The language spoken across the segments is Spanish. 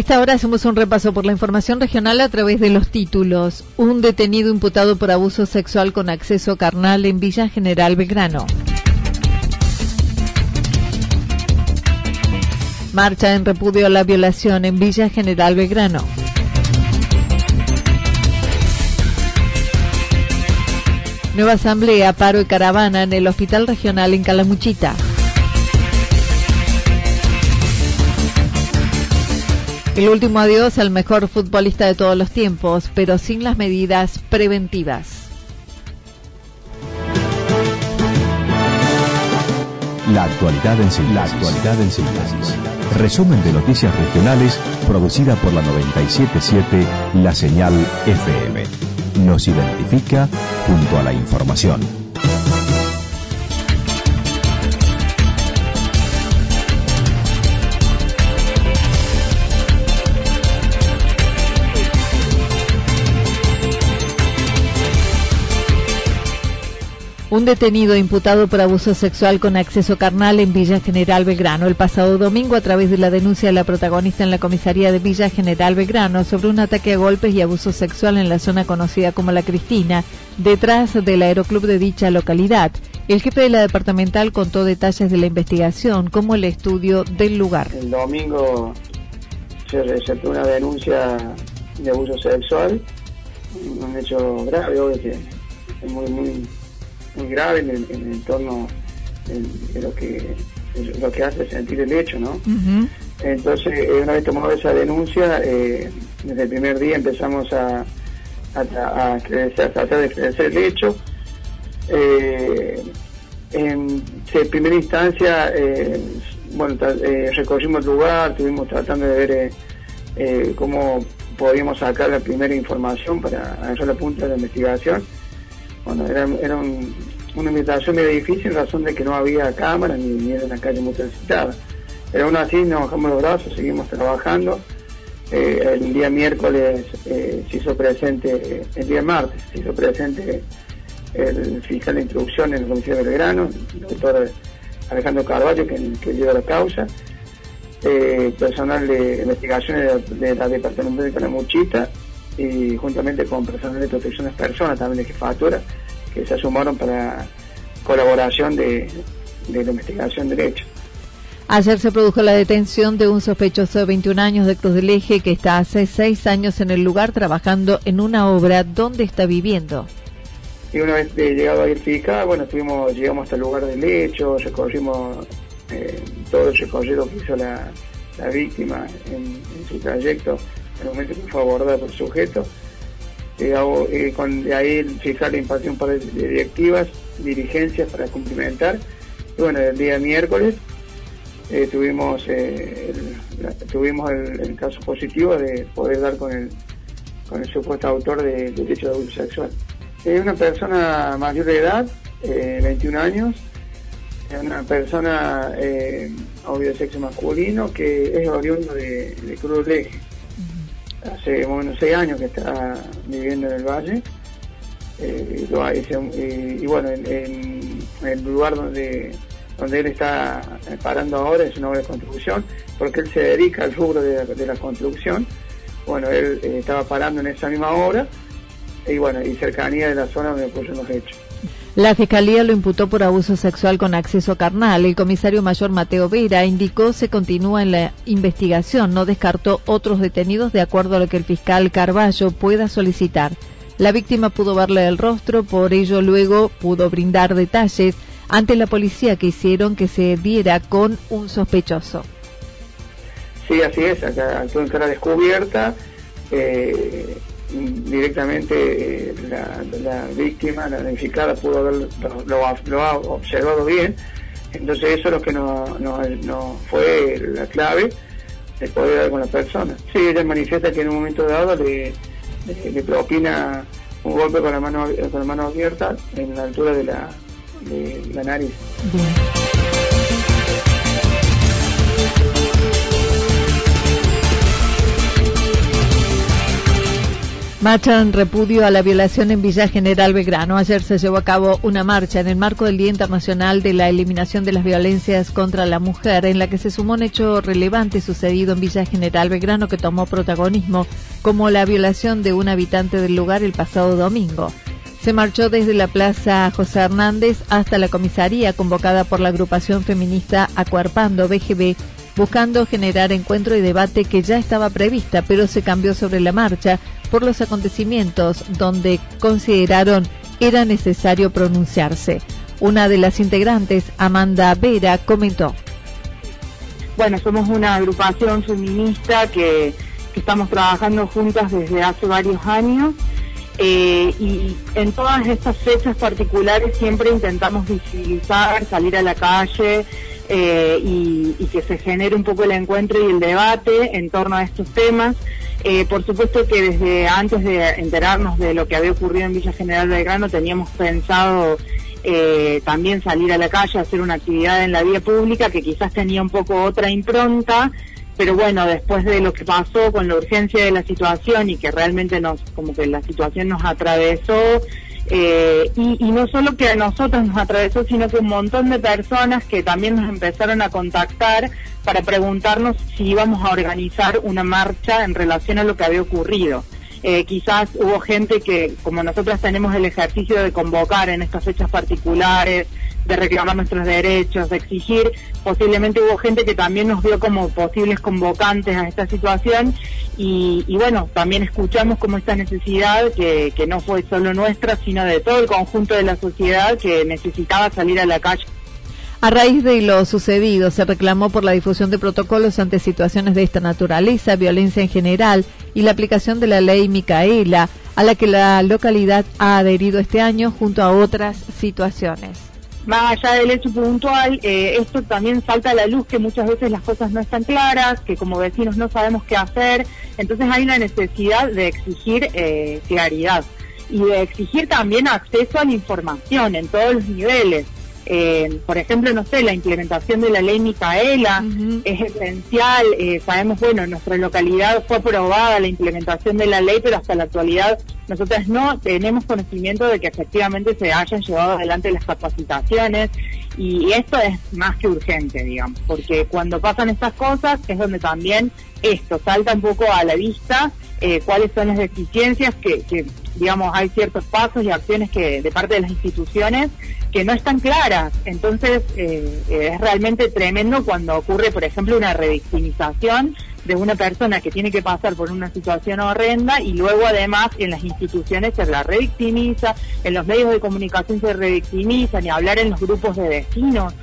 Esta hora hacemos un repaso por la información regional a través de los títulos. Un detenido imputado por abuso sexual con acceso carnal en Villa General Belgrano. Marcha en repudio a la violación en Villa General Belgrano. Nueva asamblea, paro y caravana en el Hospital Regional en Calamuchita. El último adiós al mejor futbolista de todos los tiempos, pero sin las medidas preventivas. La actualidad en síntesis. La actualidad en síntesis. Resumen de noticias regionales producida por la 977 La Señal FM. Nos identifica junto a la información. Un detenido imputado por abuso sexual con acceso carnal en Villa General Belgrano el pasado domingo a través de la denuncia de la protagonista en la comisaría de Villa General Belgrano sobre un ataque a golpes y abuso sexual en la zona conocida como La Cristina, detrás del aeroclub de dicha localidad. El jefe de la departamental contó detalles de la investigación, como el estudio del lugar. El domingo se receptó una denuncia de abuso sexual, un hecho grave, es muy, muy muy grave en el, entorno de, lo que lo que hace sentir el hecho, ¿no? Entonces, eh, una vez tomado esa denuncia, eh, desde el primer día empezamos a, a, a, tratar de crecer el hecho. Eh, en, primera instancia, eh, bueno, recorrimos el lugar, estuvimos tratando de ver cómo podíamos sacar la primera información para agarrar la punta de la investigación bueno, era, una invitación medio difícil en razón de que no había cámara ni, ni era una calle muy transitada. Pero aún así nos bajamos los brazos, seguimos trabajando. Eh, el día miércoles eh, se hizo presente, el día martes se hizo presente el fiscal de instrucción en el Comisión de Belgrano, el doctor Alejandro Carvalho, que, lleva la causa, eh, personal de investigaciones de, la Departamento de Canamuchita y juntamente con personal de protección de personas, también de jefatura, que se sumaron para colaboración de, de la investigación del hecho. Ayer se produjo la detención de un sospechoso de 21 años de Cruz del Eje que está hace seis años en el lugar trabajando en una obra donde está viviendo. Y una vez llegado a verificar, bueno, estuvimos, llegamos hasta el lugar del hecho, recorrimos eh, todo el recorrido que hizo la, la víctima en, en su trayecto el momento que fue abordada por sujeto. Eh, eh, con, de ahí el fiscal le impartió un par de directivas, dirigencias para cumplimentar. Y bueno, el día miércoles eh, tuvimos, el, tuvimos el, caso positivo de poder dar con el, con el supuesto autor del de derecho de abuso sexual. Es una persona mayor de edad, 21 años, una persona obvio de sexo masculino que es oriundo de, de Cruz Leje hace más o menos seis años que está viviendo en el valle. Eh, y, bueno, en, el lugar donde, donde él está parando ahora, es una obra de construcción, porque él se dedica al rubro de, la construcción. Bueno, él eh, estaba parando en esa misma obra y bueno, y cercanía de la zona donde ocurren los hechos. La Fiscalía lo imputó por abuso sexual con acceso carnal. El comisario mayor Mateo Vera indicó se continúa en la investigación. No descartó otros detenidos de acuerdo a lo que el fiscal Carballo pueda solicitar. La víctima pudo verle el rostro, por ello luego pudo brindar detalles ante la policía que hicieron que se diera con un sospechoso. Sí, así es, acá en descubierta. Eh, directamente eh, la, víctima, la identificada, pudo haber, lo, ha observado bien. Entonces eso es lo que no, fue la clave de poder dar con la persona. Sí, ella manifiesta que en un momento dado le, le, propina un golpe con la mano con la mano abierta en la altura de la, de la nariz. Marchan repudio a la violación en Villa General Belgrano. Ayer se llevó a cabo una marcha en el marco del Día Internacional de la Eliminación de las Violencias contra la Mujer, en la que se sumó un hecho relevante sucedido en Villa General Belgrano que tomó protagonismo, como la violación de un habitante del lugar el pasado domingo. Se marchó desde la Plaza José Hernández hasta la comisaría convocada por la agrupación feminista Acuarpando BGB buscando generar encuentro y debate que ya estaba prevista, pero se cambió sobre la marcha por los acontecimientos donde consideraron era necesario pronunciarse. Una de las integrantes, Amanda Vera, comentó. Bueno, somos una agrupación feminista que, estamos trabajando juntas desde hace varios años eh, y en todas estas fechas particulares siempre intentamos visibilizar, salir a la calle eh, y, que se genere un poco el encuentro y el debate en torno a estos temas. Eh, por supuesto que desde antes de enterarnos de lo que había ocurrido en Villa General Belgrano teníamos pensado eh, también salir a la calle hacer una actividad en la vía pública que quizás tenía un poco otra impronta, pero bueno, después de lo que pasó con la urgencia de la situación y que realmente nos, como que la situación nos atravesó, eh, y, y, no solo que a nosotros nos atravesó, sino que un montón de personas que también nos empezaron a contactar para preguntarnos si íbamos a organizar una marcha en relación a lo que había ocurrido. Eh, quizás hubo gente que, como nosotros tenemos el ejercicio de convocar en estas fechas particulares, de reclamar nuestros derechos, de exigir, posiblemente hubo gente que también nos vio como posibles convocantes a esta situación y, bueno, también escuchamos como esta necesidad que, que no fue solo nuestra, sino de todo el conjunto de la sociedad que necesitaba salir a la calle a raíz de lo sucedido, se reclamó por la difusión de protocolos ante situaciones de esta naturaleza, violencia en general y la aplicación de la ley Micaela, a la que la localidad ha adherido este año junto a otras situaciones. Más allá del hecho puntual, eh, esto también salta a la luz que muchas veces las cosas no están claras, que como vecinos no sabemos qué hacer, entonces hay una necesidad de exigir eh, claridad y de exigir también acceso a la información en todos los niveles. Eh, por ejemplo, no sé, la implementación de la ley Micaela es esencial. Eh, sabemos, bueno, en nuestra localidad fue aprobada la implementación de la ley, pero hasta la actualidad nosotros no tenemos conocimiento de que efectivamente se hayan llevado adelante las capacitaciones y esto es más que urgente, digamos, porque cuando pasan estas cosas es donde también esto salta un poco a la vista eh, cuáles son las deficiencias que, que, digamos, hay ciertos pasos y acciones que de parte de las instituciones que no están claras. Entonces, eh, eh, es realmente tremendo cuando ocurre, por ejemplo, una revictimización de una persona que tiene que pasar por una situación horrenda y luego además en las instituciones se la revictimiza, en los medios de comunicación se revictimiza, ni hablar en los grupos de vecinos.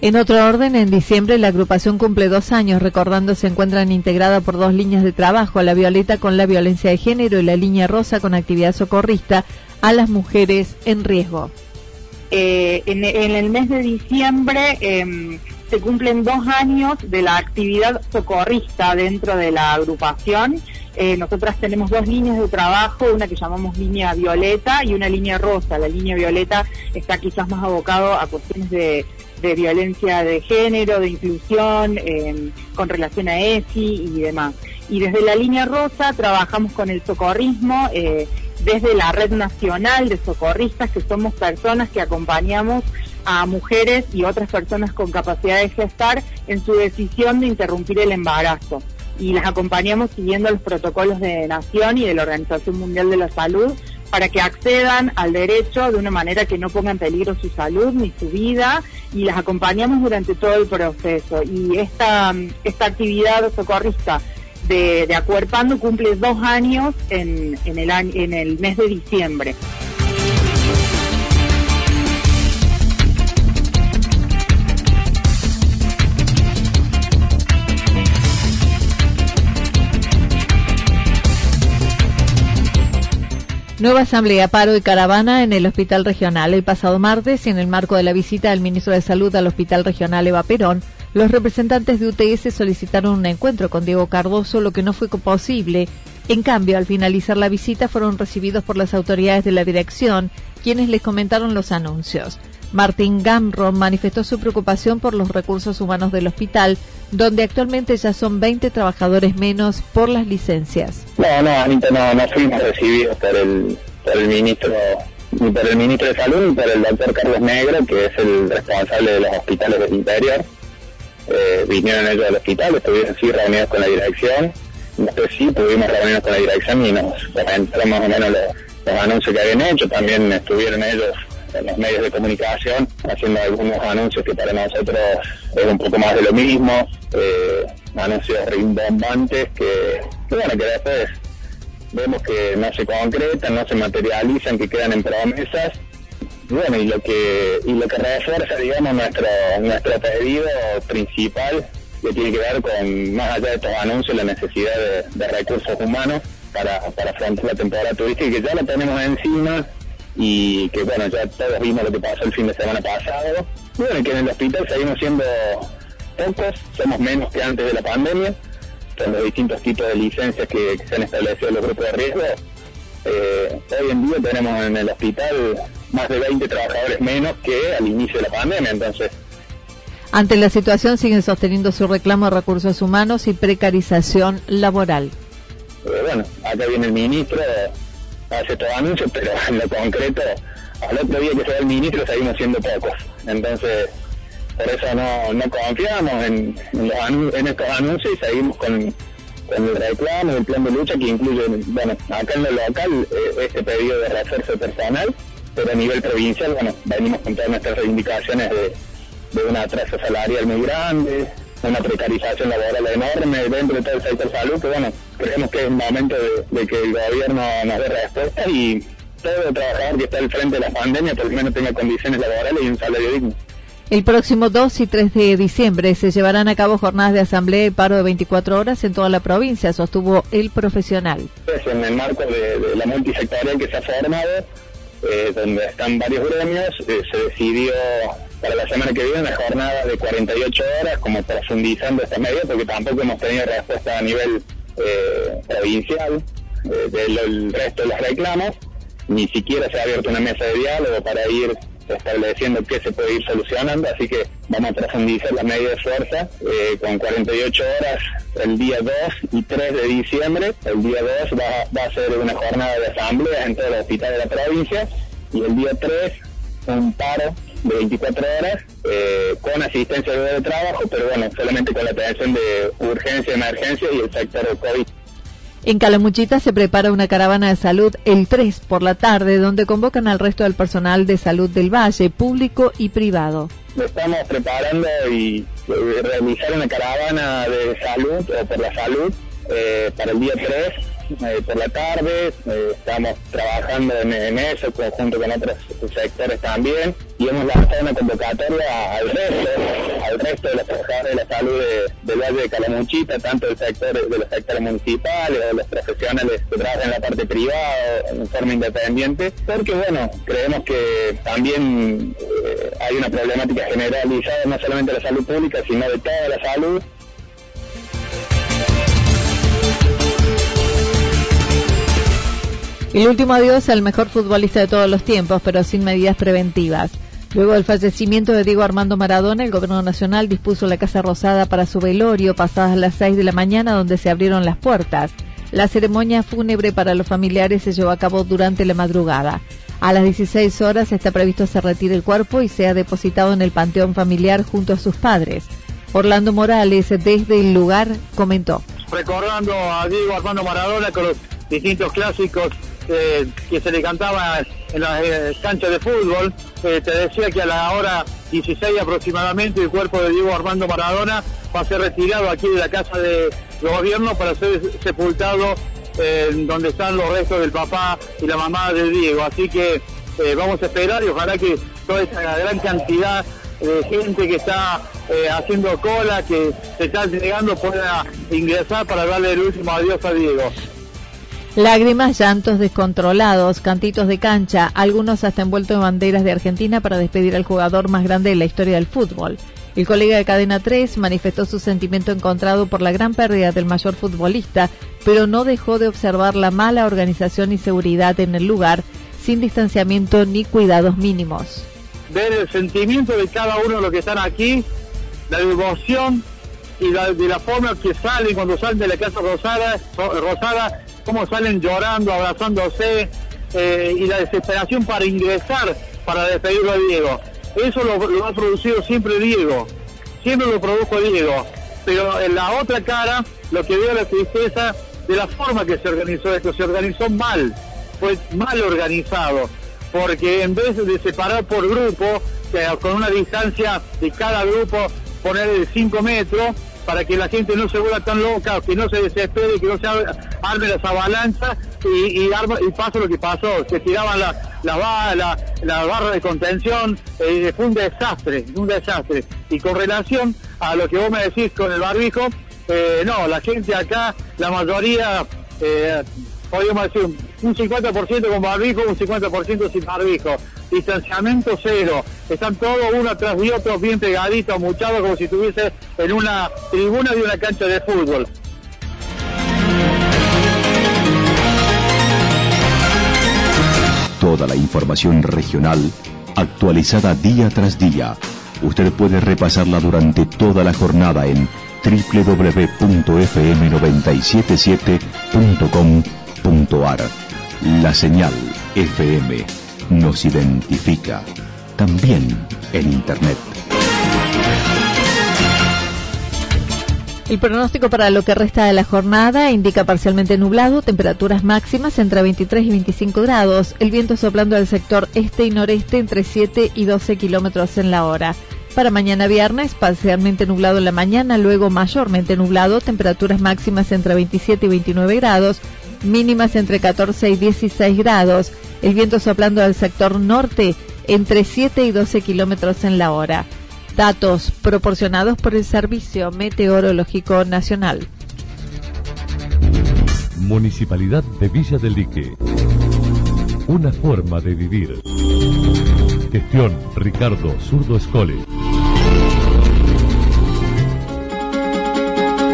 En otro orden, en diciembre la agrupación cumple dos años, recordando se encuentran integrada por dos líneas de trabajo, la violeta con la violencia de género y la línea rosa con actividad socorrista a las mujeres en riesgo. Eh, en, el mes de diciembre em, se cumplen dos años de la actividad socorrista dentro de la agrupación. Eh, nosotras tenemos dos líneas de trabajo, una que llamamos línea violeta y una línea rosa. La línea violeta está quizás más abocado a cuestiones de, violencia de género, de inclusión, em, con relación a ESI y demás. Y desde la línea rosa trabajamos con el socorrismo. Eh, desde la Red Nacional de Socorristas, que somos personas que acompañamos a mujeres y otras personas con capacidad de gestar en su decisión de interrumpir el embarazo. Y las acompañamos siguiendo los protocolos de Nación y de la Organización Mundial de la Salud para que accedan al derecho de una manera que no ponga en peligro su salud ni su vida y las acompañamos durante todo el proceso. Y esta, esta actividad socorrista de, de Acuerpando cumple dos años en, en, el, en el mes de diciembre. Nueva asamblea, paro y caravana en el Hospital Regional. El pasado martes, en el marco de la visita del ministro de Salud al Hospital Regional Eva Perón, los representantes de UTS solicitaron un encuentro con Diego Cardoso, lo que no fue posible. En cambio, al finalizar la visita fueron recibidos por las autoridades de la dirección, quienes les comentaron los anuncios. Martín Gamro manifestó su preocupación por los recursos humanos del hospital, donde actualmente ya son 20 trabajadores menos por las licencias. No, no, Anita, no, no fuimos recibidos por el, por el ministro ni por el ministro de Salud ni por el doctor Carlos Negro, que es el responsable de los hospitales del interior. Eh, vinieron ellos al hospital, estuvieron sí reunidos con la dirección. Después sí pudimos reunirnos con la dirección y nos comentaron más o menos los, los anuncios que habían hecho. También estuvieron ellos en los medios de comunicación, haciendo algunos anuncios que para nosotros es un poco más de lo mismo, eh, anuncios rimbombantes que, que, bueno, que después vemos que no se concretan, no se materializan, que quedan en promesas. Bueno, y lo que, y lo que refuerza, digamos, nuestro, nuestro pedido principal, que tiene que ver con, más allá de estos anuncios, la necesidad de, de recursos humanos para, para afrontar la temporada turística, que ya la tenemos encima, y que bueno, ya todos vimos lo que pasó el fin de semana pasado. Bueno, que en el hospital seguimos siendo pocos, somos menos que antes de la pandemia, con los distintos tipos de licencias que, se han establecido en los grupos de riesgo. Eh, hoy en día tenemos en el hospital más de 20 trabajadores menos que al inicio de la pandemia, entonces ante la situación siguen sosteniendo su reclamo de recursos humanos y precarización laboral. Eh, bueno, acá viene el ministro, hace todo anuncio, pero en lo concreto, al otro día que se va el ministro seguimos siendo pocos. Entonces, por eso no, no confiamos en, en, estos anuncios y seguimos con, con el reclamo, el plan de lucha que incluye, bueno, acá en lo local, eh, este pedido de refuerzo personal, pero a nivel provincial, bueno, venimos con todas nuestras reivindicaciones de, de una tasa salarial muy grande, una precarización laboral enorme dentro de todo el sector salud, que bueno, creemos que es momento de, que el gobierno nos dé respuesta y todo trabajador que está al frente de la pandemia por lo menos tenga condiciones laborales y un salario digno. El próximo 2 y 3 de diciembre se llevarán a cabo jornadas de asamblea y paro de 24 horas en toda la provincia, sostuvo el profesional. Pues en el marco de, la multisectorial que se ha formado, eh, donde están varios gremios, eh, se decidió para la semana que viene una jornada de 48 horas, como profundizando esta medida, porque tampoco hemos tenido respuesta a nivel eh, provincial eh, del resto de los reclamos, ni siquiera se ha abierto una mesa de diálogo para ir estableciendo qué se puede ir solucionando, así que vamos a profundizar la medida de fuerza eh, con 48 horas el día 2 y 3 de diciembre. El día 2 va, va a ser una jornada de asambleas en todo el hospital de la provincia y el día 3 un paro de 24 horas eh, con asistencia de trabajo, pero bueno, solamente con la atención de urgencia, emergencia y el sector de COVID. En Calamuchita se prepara una caravana de salud el 3 por la tarde, donde convocan al resto del personal de salud del Valle, público y privado. Estamos preparando y eh, realizar una caravana de salud o por la salud eh, para el día 3 eh, por la tarde, eh, estamos trabajando en, eso junto con otros sectores también y hemos lanzado una convocatoria al resto, al resto de los trabajadores de la salud del Valle de Calamuchita, tanto del sector de los sectores municipales de los profesionales que trabajan en la parte privada en forma independiente, porque bueno, creemos que también eh, hay una problemática generalizada no solamente de la salud pública, sino de toda la salud El último adiós al mejor futbolista de todos los tiempos, pero sin medidas preventivas. Luego del fallecimiento de Diego Armando Maradona, el Gobierno Nacional dispuso la Casa Rosada para su velorio pasadas las 6 de la mañana, donde se abrieron las puertas. La ceremonia fúnebre para los familiares se llevó a cabo durante la madrugada. A las 16 horas está previsto se retire el cuerpo y sea depositado en el panteón familiar junto a sus padres. Orlando Morales, desde el lugar, comentó. Recordando a Diego Armando Maradona con los distintos clásicos eh, que se le cantaba en las eh, canchas de fútbol, eh, te decía que a la hora 16 aproximadamente el cuerpo de Diego Armando Maradona va a ser retirado aquí de la casa de gobierno para ser sepultado en donde están los restos del papá y la mamá de Diego. Así que vamos a esperar y ojalá que toda esa gran cantidad de gente que está haciendo cola, que se está llegando, pueda ingresar para darle el último adiós a Diego. Lágrimas, llantos descontrolados, cantitos de cancha, algunos hasta envueltos en banderas de Argentina para despedir al jugador más grande de la historia del fútbol. El colega de Cadena 3 manifestó su sentimiento encontrado por la gran pérdida del mayor futbolista, pero no dejó de observar la mala organización y seguridad en el lugar, sin distanciamiento ni cuidados mínimos. Ver el sentimiento de cada uno de los que están aquí, la devoción y la, de la forma que salen cuando salen de la casa rosada, rosada cómo salen llorando, abrazándose eh, y la desesperación para ingresar para despedirlo a Diego. Eso lo, ha producido siempre Diego, siempre lo produjo Diego. Pero en la otra cara, lo que veo la tristeza de la forma que se organizó esto, se organizó mal, fue mal organizado, porque en vez de separar por grupo, con una distancia de cada grupo poner de 5 metros, para que la gente no se vuelva tan loca, que no se desespere, que no se arme las avalanchas y, y, y pasa lo que pasó, se tiraban la, la, la, barra de contención, eh, fue un desastre, un desastre. Y con relación a lo que vos me decís con el barbijo, eh, no, la gente acá, la mayoría, eh, podríamos decir, un 50% con barbijo, un 50% sin barbijo distanciamiento cero. Están todos uno atrás de otro, bien pegaditos, muchados, como si estuviese en una tribuna de una cancha de fútbol. Toda la información regional actualizada día tras día. Usted puede repasarla durante toda la jornada en www.fm977.com.ar. La señal FM nos identifica, también en Internet. El pronóstico para lo que resta de la jornada indica parcialmente nublado, temperaturas máximas entre 23 y 25 grados, el viento soplando del sector este y noreste entre 7 y 12 kilómetros en la hora. Para mañana viernes, parcialmente nublado en la mañana, luego mayormente nublado, temperaturas máximas entre 27 y 29 grados, mínimas entre 14 y 16 grados, el viento soplando del sector norte entre 7 y 12 kilómetros en la hora. Datos proporcionados por el Servicio Meteorológico Nacional. Municipalidad de Villa del Lique. Una forma de vivir. Gestión Ricardo Zurdo Escole.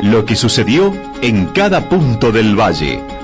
Lo que sucedió en cada punto del valle.